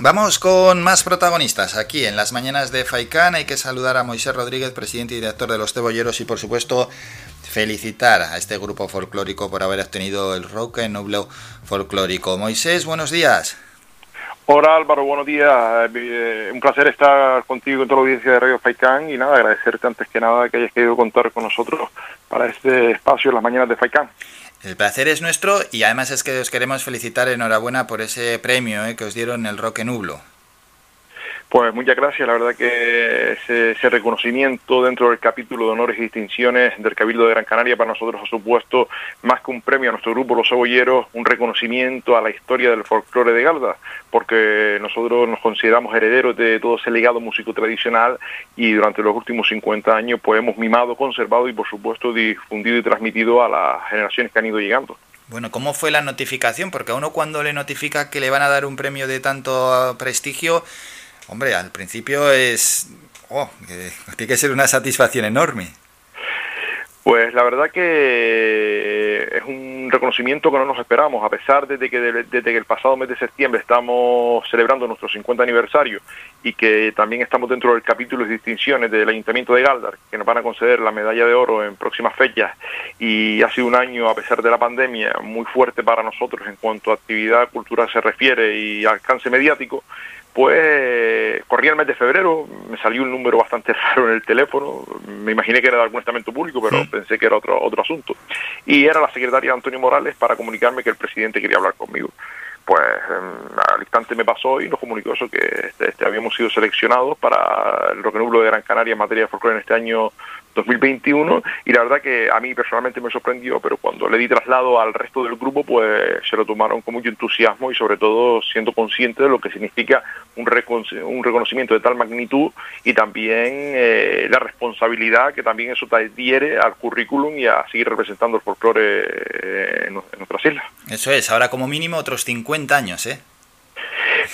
Vamos con más protagonistas aquí en las mañanas de Faicán. Hay que saludar a Moisés Rodríguez, presidente y director de Los Cebolleros, y por supuesto felicitar a este grupo folclórico por haber obtenido el Roque Nublo folclórico. Moisés, buenos días. Hola Álvaro, buenos días. Eh, un placer estar contigo en toda la audiencia de Radio Faicán y nada, agradecerte antes que nada que hayas querido contar con nosotros para este espacio en las mañanas de Faicán. El placer es nuestro y además es que os queremos felicitar enhorabuena por ese premio eh, que os dieron el Roque Nublo. Pues muchas gracias, la verdad que ese, reconocimiento dentro del capítulo de honores y distinciones del Cabildo de Gran Canaria para nosotros ha supuesto más que un premio a nuestro grupo Los Cebolleros, un reconocimiento a la historia del folclore de Galda, porque nosotros nos consideramos herederos de todo ese legado músico tradicional y durante los últimos 50 años pues hemos mimado, conservado y por supuesto difundido y transmitido a las generaciones que han ido llegando. Bueno, ¿cómo fue la notificación? Porque a uno cuando le notifica que le van a dar un premio de tanto prestigio, Hombre, al principio es... Oh, tiene que ser una satisfacción enorme. Pues la verdad que es un reconocimiento que no nos esperamos, a pesar de que desde que el pasado mes de septiembre estamos celebrando nuestro 50 aniversario y que también estamos dentro del capítulo de distinciones del Ayuntamiento de Galdar, que nos van a conceder la medalla de oro en próximas fechas y ha sido un año, a pesar de la pandemia, muy fuerte para nosotros en cuanto a actividad cultural se refiere y alcance mediático, pues corría el mes de febrero, me salió un número bastante raro en el teléfono, me imaginé que era de algún estamento público, pero pensé que era otro, otro asunto. Y era la secretaria Antonio Morales para comunicarme que el presidente quería hablar conmigo. Pues em, al instante me pasó y nos comunicó eso, que este, este habíamos sido seleccionados para el Roque Nublo de Gran Canaria en materia de folclore en este año 2021 y la verdad que a mí personalmente me sorprendió, pero cuando le di traslado al resto del grupo, pues se lo tomaron con mucho entusiasmo y sobre todo siendo consciente de lo que significa un, un reconocimiento de tal magnitud y también eh, la responsabilidad que también eso te adhiere al currículum y a seguir representando el folclore eh, en, en nuestras islas. Eso es, ahora como mínimo otros 50 años, ¿eh?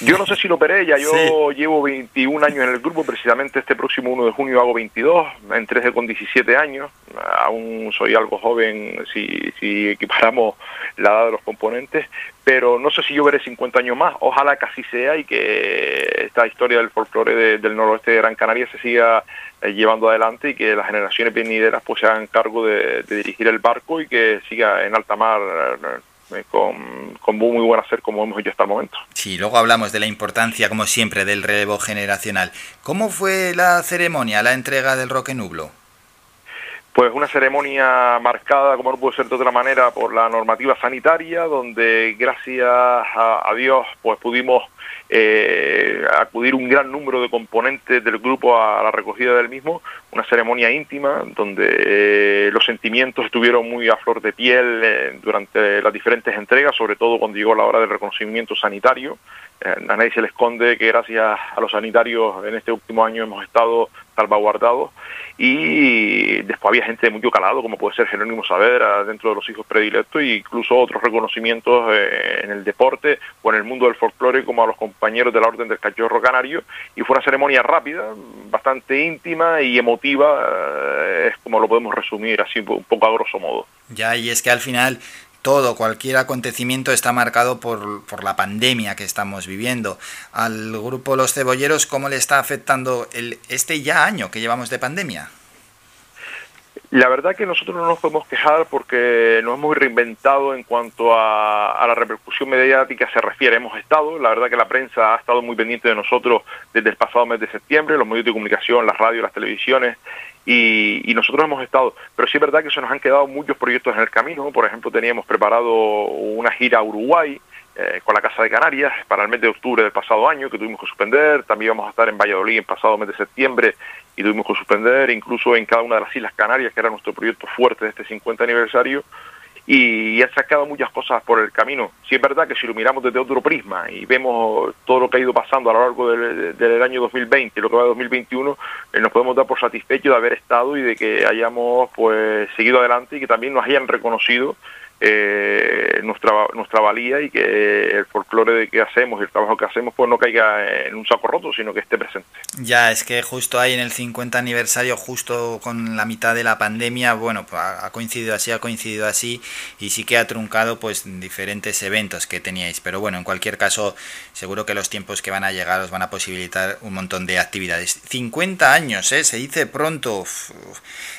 Yo no sé si lo operé, ya yo llevo 21 años en el grupo, precisamente este próximo 1 de junio hago 22, entré con 17 años, aún soy algo joven si, si equiparamos la edad de los componentes, pero no sé si yo veré 50 años más, ojalá que así sea y que esta historia del folclore del noroeste de Gran Canaria se siga eh, llevando adelante y que las generaciones venideras pues se hagan cargo de, de dirigir el barco y que siga en alta mar eh, con, con, muy buen hacer como hemos hecho hasta el momento. Sí, luego hablamos de la importancia, como siempre, del relevo generacional. ¿Cómo fue la ceremonia, la entrega del Roque Nublo? Pues una ceremonia marcada, como no puede ser de otra manera, por la normativa sanitaria, donde gracias a, a Dios pues pudimos eh, acudir un gran número de componentes del grupo a la recogida del mismo, una ceremonia íntima donde eh, los sentimientos estuvieron muy a flor de piel eh, durante las diferentes entregas, sobre todo cuando llegó la hora del reconocimiento sanitario. a nadie se le esconde que gracias a los sanitarios en este último año hemos estado salvaguardados y después había gente de mucho calado como puede ser Jerónimo Saavedra dentro de los hijos predilectos e incluso otros reconocimientos en el deporte o en el mundo del folclore como a los compañeros de la Orden del Cachorro Canario y fue una ceremonia rápida, bastante íntima y emotiva, eh, es como lo podemos resumir así un poco a grosso modo. Ya, y es que al final todo, cualquier acontecimiento está marcado por, por, la pandemia que estamos viviendo. Al grupo Los Cebolleros, ¿cómo le está afectando este ya año que llevamos de pandemia? La verdad que nosotros no nos podemos quejar porque nos hemos reinventado en cuanto a, la repercusión mediática se refiere. Hemos estado, la verdad que la prensa ha estado muy pendiente de nosotros desde el pasado mes de septiembre, los medios de comunicación, las radios, las televisiones, y, nosotros hemos estado. Pero sí es verdad que se nos han quedado muchos proyectos en el camino. Por ejemplo, teníamos preparado una gira a Uruguay, eh, con la Casa de Canarias para el mes de octubre del pasado año, que tuvimos que suspender. También vamos a estar en Valladolid el pasado mes de septiembre y tuvimos que suspender, incluso en cada una de las Islas Canarias, que era nuestro proyecto fuerte de este 50 aniversario. Y ha sacado muchas cosas por el camino. Sí es verdad que si lo miramos desde otro prisma y vemos todo lo que ha ido pasando a lo largo del, del año 2020 y lo que va de 2021, eh, nos podemos dar por satisfechos de haber estado y de que hayamos pues seguido adelante y que también nos hayan reconocido eh, nuestra, nuestra valía y que el folclore de que hacemos y el trabajo que hacemos pues no caiga en un saco roto, sino que esté presente. Ya, es que justo ahí en el 50 aniversario, justo con la mitad de la pandemia, bueno, pues ha coincidido así, ha coincidido así y sí que ha truncado pues diferentes eventos que teníais. Pero bueno, en cualquier caso, seguro que los tiempos que van a llegar os van a posibilitar un montón de actividades. 50 años, ¿eh? Se dice pronto.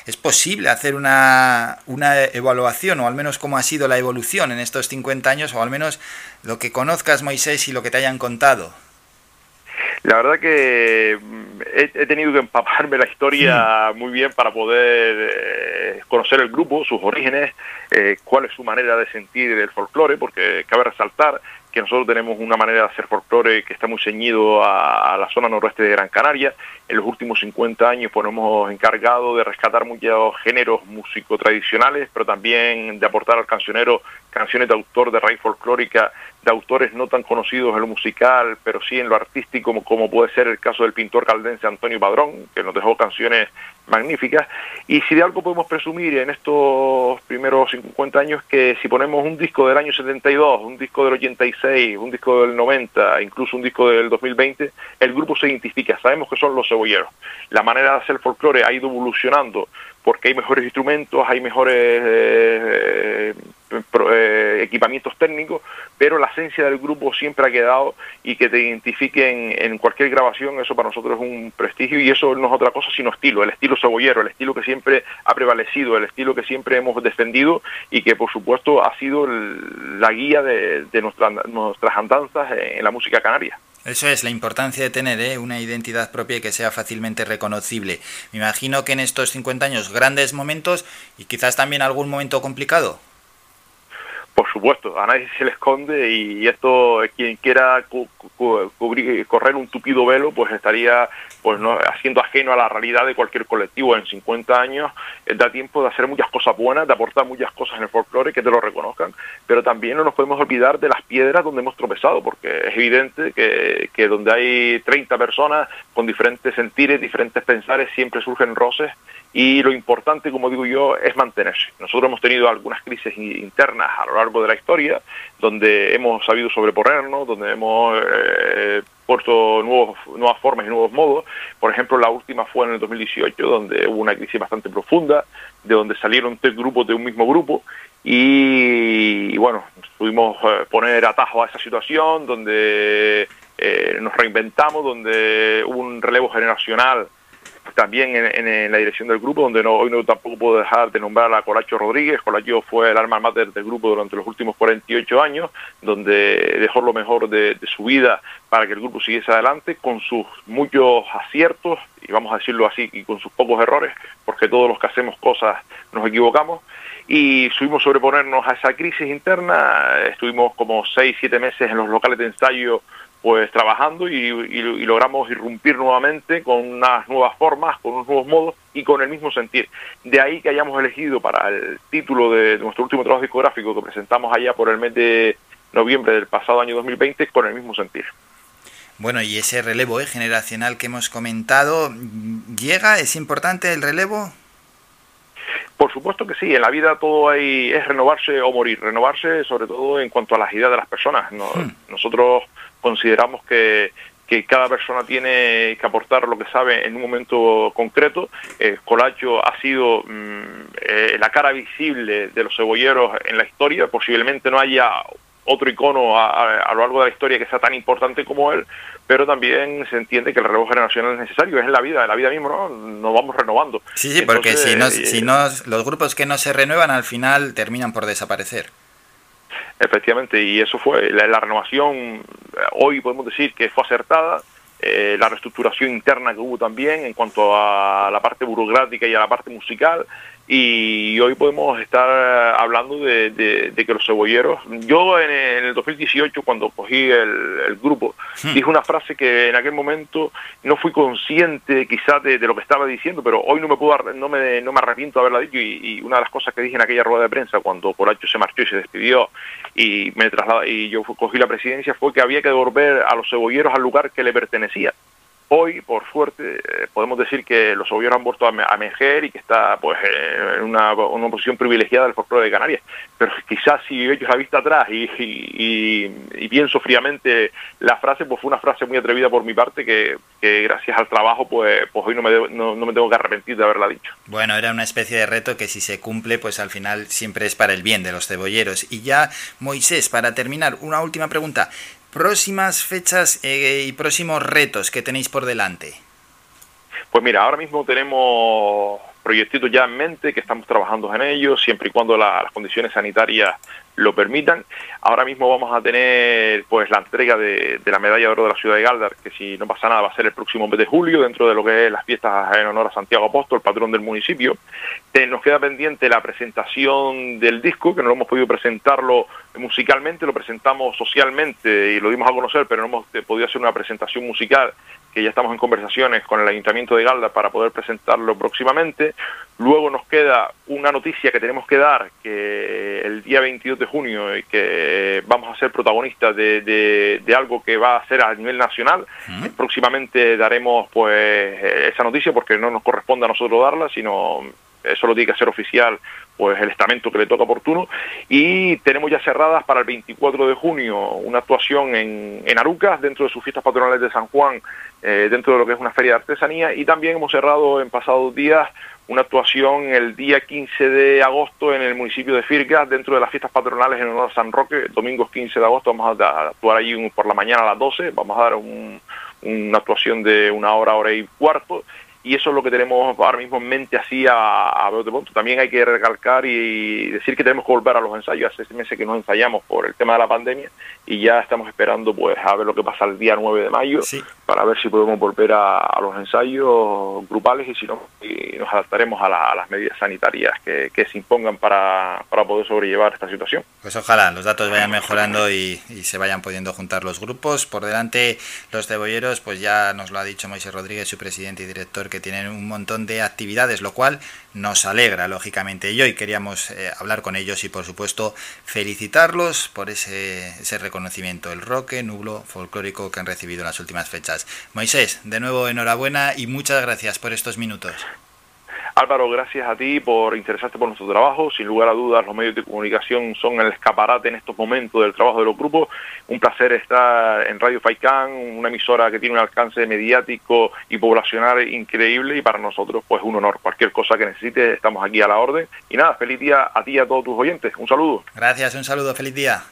¿Es posible hacer una, una evaluación o al menos cómo ha sido la evolución en estos 50 años o al menos lo que conozcas, Moisés, y lo que te hayan contado? La verdad que mm, he, tenido que empaparme la historia muy bien para poder eh, conocer el grupo, sus orígenes, eh, cuál es su manera de sentir el folclore, porque cabe resaltar que nosotros tenemos una manera de hacer folclore que está muy ceñido a, la zona noroeste de Gran Canaria. En los últimos 50 años pues, nos hemos encargado de rescatar muchos géneros músicos tradicionales, pero también de aportar al cancionero canciones de autor de raíz folclórica, de autores no tan conocidos en lo musical, pero sí en lo artístico, como puede ser el caso del pintor caldense Antonio Padrón, que nos dejó canciones magníficas. Y si de algo podemos presumir en estos primeros 50 años, que si ponemos un disco del año 72, un disco del 86, un disco del 90, incluso un disco del 2020, el grupo se identifica, sabemos que son los cebolleros. La manera de hacer folclore ha ido evolucionando porque hay mejores instrumentos, hay mejores eh, eh, equipamientos técnicos, pero la esencia del grupo siempre ha quedado y que te identifiquen en cualquier grabación, eso para nosotros es un prestigio y eso no es otra cosa sino estilo, el estilo cebollero, el estilo que siempre ha prevalecido, el estilo que siempre hemos defendido y que por supuesto ha sido la guía de, de nuestras andanzas en la música canaria. Eso es la importancia de tener ¿eh? una identidad propia y que sea fácilmente reconocible. Me imagino que en estos 50 años grandes momentos y quizás también algún momento complicado. por Supuesto, a nadie se le esconde y esto, quien quiera correr un tupido velo, pues estaría pues no haciendo ajeno a la realidad de cualquier colectivo. En 50 años eh, da tiempo de hacer muchas cosas buenas, de aportar muchas cosas en el folclore que te lo reconozcan, pero también no nos podemos olvidar de las piedras donde hemos tropezado, porque es evidente que, que donde hay 30 personas con diferentes sentires, diferentes pensares, siempre surgen roces y lo importante, como digo yo, es mantenerse. Nosotros hemos tenido algunas crisis internas a lo largo de la historia, donde hemos sabido sobreponernos, donde hemos eh, puesto nuevos, nuevas formas y nuevos modos. Por ejemplo, la última fue en el 2018, donde hubo una crisis bastante profunda, de donde salieron tres grupos de un mismo grupo y, bueno, pudimos eh, poner atajo a esa situación, donde eh, nos reinventamos, donde hubo un relevo generacional también en, la dirección del grupo, donde no, hoy no tampoco puedo dejar de nombrar a Colacho Rodríguez. Colacho fue el alma mater del grupo durante los últimos 48 años, donde dejó lo mejor de, su vida para que el grupo siguiese adelante, con sus muchos aciertos, y vamos a decirlo así, y con sus pocos errores, porque todos los que hacemos cosas nos equivocamos y subimos sobreponernos a esa crisis interna. Estuvimos como 6, 7 meses en los locales de ensayo pues trabajando y, logramos irrumpir nuevamente con unas nuevas formas, con unos nuevos modos y con el mismo sentir. De ahí que hayamos elegido para el título de, nuestro último trabajo discográfico que presentamos allá por el mes de noviembre del pasado año 2020 con el mismo sentir. Bueno, y ese relevo eh, generacional que hemos comentado, ¿llega? ¿Es importante el relevo? Por supuesto que sí, en la vida todo hay, es renovarse o morir, renovarse sobre todo en cuanto a las ideas de las personas. Hmm. Nosotros consideramos que, que cada persona tiene que aportar lo que sabe en un momento concreto. Eh, Colacho ha sido mm, eh, la cara visible de los cebolleros en la historia. Posiblemente no haya otro icono a, lo largo de la historia que sea tan importante como él, pero también se entiende que el relevo generacional es necesario, es en la vida, en la vida misma ¿no? nos vamos renovando. Sí, sí, porque si, no, si no, los grupos que no se renuevan al final terminan por desaparecer. Efectivamente, y eso fue la, renovación, hoy podemos decir que fue acertada, eh, la reestructuración interna que hubo también en cuanto a la parte burocrática y a la parte musical, y hoy podemos estar hablando de, que los cebolleros, yo en el 2018 cuando cogí el, grupo, hmm. dije una frase que en aquel momento no fui consciente quizás de, lo que estaba diciendo, pero hoy no me puedo, no me, no me arrepiento de haberla dicho y, una de las cosas que dije en aquella rueda de prensa cuando Colacho se marchó y se despidió y me trasladó y yo cogí la presidencia fue que había que devolver a los cebolleros al lugar que le pertenecía Hoy, por suerte, eh, podemos decir que los cebolleros han vuelto a, emerger y que está pues en una, posición privilegiada del folclore de Canarias. Pero quizás si echo la vista atrás y, y, pienso fríamente la frase, pues fue una frase muy atrevida por mi parte que, gracias al trabajo pues, pues hoy no me, no, no me tengo que arrepentir de haberla dicho. Bueno, era una especie de reto que si se cumple, pues al final siempre es para el bien de los cebolleros. Y ya, Moisés, para terminar, una última pregunta próximas fechas eh, y próximos retos que tenéis por delante. Pues mira, ahora mismo tenemos proyectitos ya en mente que estamos trabajando en ellos, siempre y cuando las condiciones sanitarias lo permitan. Ahora mismo vamos a tener pues la entrega de, la medalla de oro de la ciudad de Galdar, que si no pasa nada va a ser el próximo mes de julio, dentro de lo que es las fiestas en honor a Santiago Apóstol, patrón del municipio. nos queda pendiente la presentación del disco, que no lo hemos podido presentarlo musicalmente, lo presentamos socialmente y lo dimos a conocer, pero no hemos podido hacer una presentación musical que ya estamos en conversaciones con el Ayuntamiento de Galda para poder presentarlo próximamente. Luego nos queda una noticia que tenemos que dar, que el día 22 de junio y que vamos a ser protagonistas de, de, algo que va a ser a nivel nacional. Próximamente daremos pues esa noticia porque no nos corresponde a nosotros darla, sino eso lo tiene que hacer oficial pues el estamento que le toca oportuno. Y tenemos ya cerradas para el 24 de junio una actuación en, en Arucas dentro de sus fiestas patronales de San Juan eh, dentro de lo que es una feria de artesanía. Y también hemos cerrado en pasados días una actuación el día 15 de agosto en el municipio de Firgas dentro de las fiestas patronales en honor a San Roque. El domingo 15 de agosto vamos a actuar allí por la mañana a las 12, vamos a dar una actuación de una hora, hora y cuarto y eso es lo que tenemos ahora mismo en mente así a, a de punto. También hay que recalcar y decir que tenemos que volver a los ensayos. Hace meses que no ensayamos por el tema de la pandemia y ya estamos esperando pues a ver lo que pasa el día 9 de mayo para ver si podemos volver a, los ensayos grupales y si no nos adaptaremos a, las medidas sanitarias que, se impongan para, poder sobrellevar esta situación. Pues ojalá los datos vayan mejorando y, y, se vayan pudiendo juntar los grupos. Por delante los cebolleros, pues ya nos lo ha dicho Moisés Rodríguez, su presidente y director, que tienen un montón de actividades, lo cual nos alegra, lógicamente. Y hoy queríamos eh, hablar con ellos y, por supuesto, felicitarlos por ese, ese reconocimiento, el roque, nublo folclórico que han recibido en las últimas fechas. Moisés, de nuevo enhorabuena y muchas gracias por estos minutos. Álvaro, gracias a ti por interesarte por nuestro trabajo. Sin lugar a dudas, los medios de comunicación son el escaparate en estos momentos del trabajo de los grupos. Un placer estar en Radio Faicán, una emisora que tiene un alcance mediático y poblacional increíble y para nosotros pues un honor. Cualquier cosa que necesites, estamos aquí a la orden. Y nada, feliz día a ti y a todos tus oyentes. Un saludo. Gracias, un saludo, feliz día.